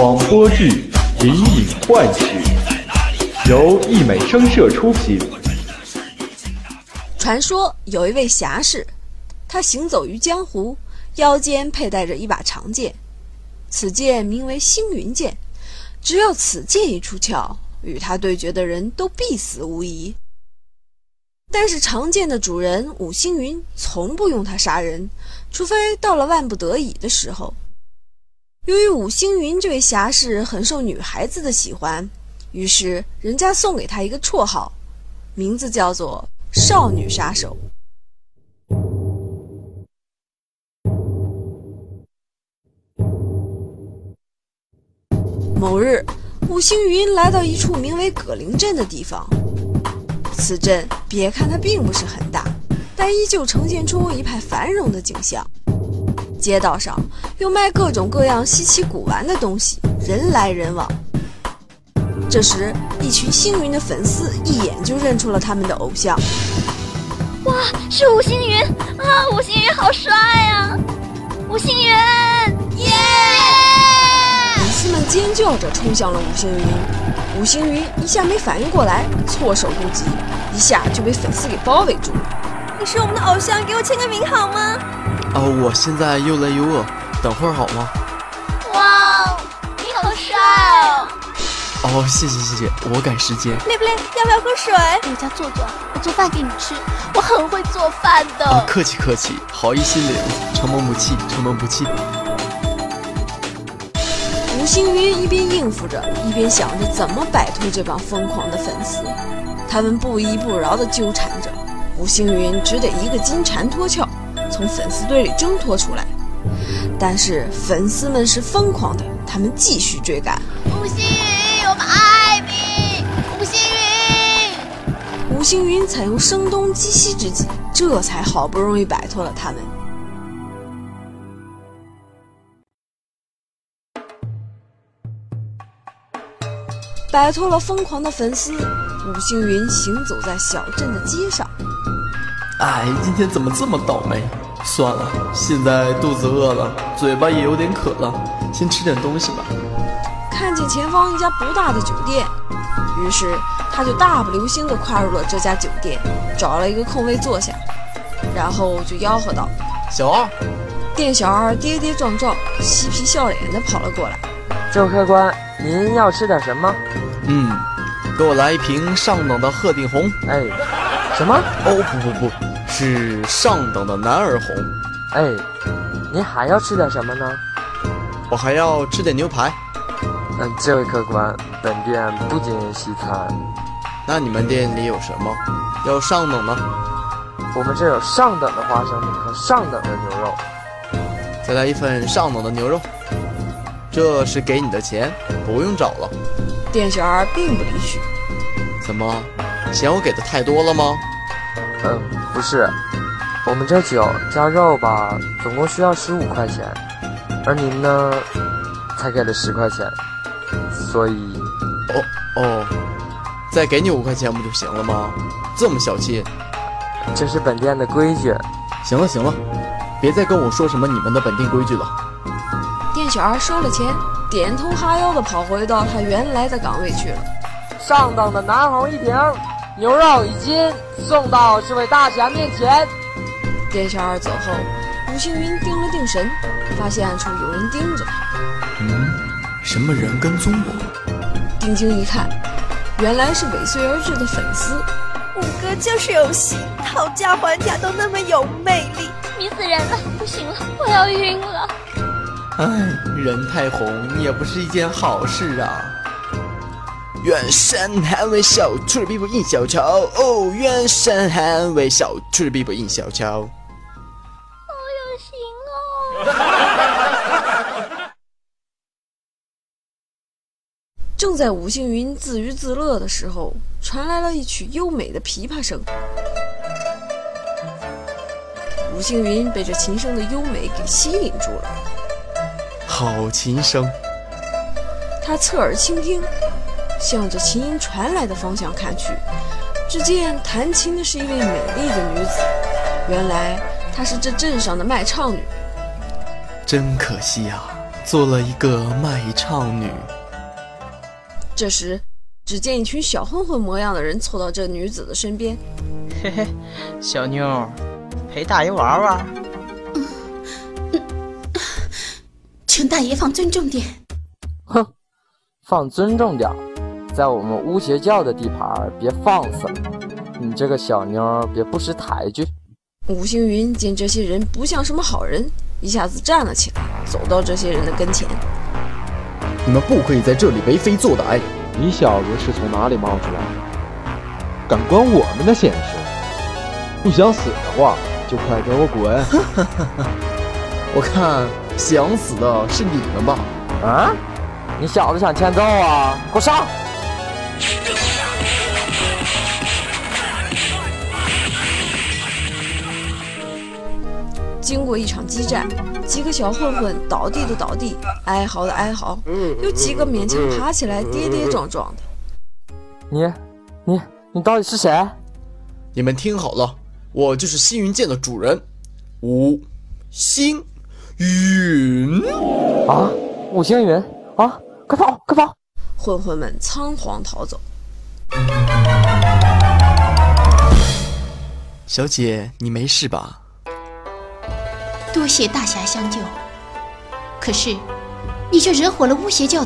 广播剧《隐隐幻曲》，由艺美声社出品。传说有一位侠士，他行走于江湖，腰间佩戴着一把长剑，此剑名为星云剑。只要此剑一出鞘，与他对决的人都必死无疑。但是长剑的主人武星云从不用它杀人，除非到了万不得已的时候。由于武星云这位侠士很受女孩子的喜欢，于是人家送给他一个绰号，名字叫做“少女杀手”。某日，武星云来到一处名为葛林镇的地方。此镇别看它并不是很大，但依旧呈现出一派繁荣的景象。街道上又卖各种各样稀奇古玩的东西，人来人往。这时，一群星云的粉丝一眼就认出了他们的偶像。哇，是吴星云啊！吴星云好帅呀！吴星云，耶！粉丝们尖叫着冲向了吴星云，吴星云一下没反应过来，措手不及，一下就被粉丝给包围住了。你是我们的偶像，给我签个名好吗？哦，我现在又累又饿，等会儿好吗？哇，你好帅哦！哦，谢谢谢谢，我赶时间。累不累？要不要喝水？在我家坐坐，我做饭给你吃，我很会做饭的。哦，客气客气，好意心领，承蒙不弃，承蒙不弃。吴星云一边应付着，一边想着怎么摆脱这帮疯狂的粉丝。他们不依不饶的纠缠着，吴星云只得一个金蝉脱壳，从粉丝堆里挣脱出来。但是粉丝们是疯狂的，他们继续追赶。吴星云，我们爱你！吴星云，吴星云采用声东击西之计，这才好不容易摆脱了他们。摆脱了疯狂的粉丝，吴星云行走在小镇的街上。哎，今天怎么这么倒霉？算了，现在肚子饿了，嘴巴也有点渴了，先吃点东西吧。看见前方一家不大的酒店，于是他就大步流星地跨入了这家酒店，找了一个空位坐下，然后就吆喝道：“小二！”店小二跌跌撞撞、嬉皮笑脸地跑了过来。周客官，您要吃点什么？嗯，给我来一瓶上等的鹤顶红。哎，什么？哦不不不，是上等的男儿红。哎，您还要吃点什么呢？我还要吃点牛排。嗯，这位客官，本店不经营西餐。那你们店里有什么？要上等的？我们这有上等的花生米和上等的牛肉。再来一份上等的牛肉。这是给你的钱，不用找了。店小二并不理许。怎么，嫌我给的太多了吗？嗯，不是，我们这酒加肉吧，总共需要十五块钱，而您呢，才给了十块钱，所以……哦哦，再给你五块钱不就行了吗？这么小气？这是本店的规矩。行了行了，别再跟我说什么你们的本店规矩了。店小二收了钱，点头哈腰的跑回到他原来的岗位去了。上等的南红一瓶，牛肉一斤，送到这位大侠面前。店小二走后，吴星云定了定神，发现暗处有人盯着他。嗯，什么人跟踪我？定睛一看，原来是尾随而至的粉丝。五哥就是有戏，讨价还价都那么有魅力，迷死人了！不行了，我要晕了。唉，人太红也不是一件好事啊。愿神捍卫小兔儿必不应小乔哦，愿神捍卫小兔儿必不应小瞧。好有型哦！正在武星云自娱自乐的时候，传来了一曲优美的琵琶声。武星云被这琴声的优美给吸引住了。好琴声，他侧耳倾听，向着琴音传来的方向看去，只见弹琴的是一位美丽的女子，原来她是这镇上的卖唱女。真可惜呀、做了一个卖唱女。这时，只见一群小混混模样的人凑到这女子的身边。嘿嘿，小妞，陪大爷玩玩。嗯请大爷放尊重点。哼，放尊重点，在我们巫邪教的地盘别放肆了。你这个小妞别不识抬举。吴星云见这些人不像什么好人，一下子站了起来，走到这些人的跟前。你们不可以在这里为非作歹！你小子是从哪里冒出来的？敢管我们的闲事？不想死的话，就快给我滚！我看想死的是你们吧？啊？你小子想欠揍啊？给我上！经过一场激战，几个小混混倒地的倒地，哀嚎的哀嚎，有几个勉强爬起来，跌跌撞撞的。你，你，你到底是谁？你们听好了，我就是星云剑的主人，五星云。啊，五星云啊！快跑，快跑！混混们仓皇逃走。小姐，你没事吧？多谢大侠相救，可是你却惹火了巫邪教。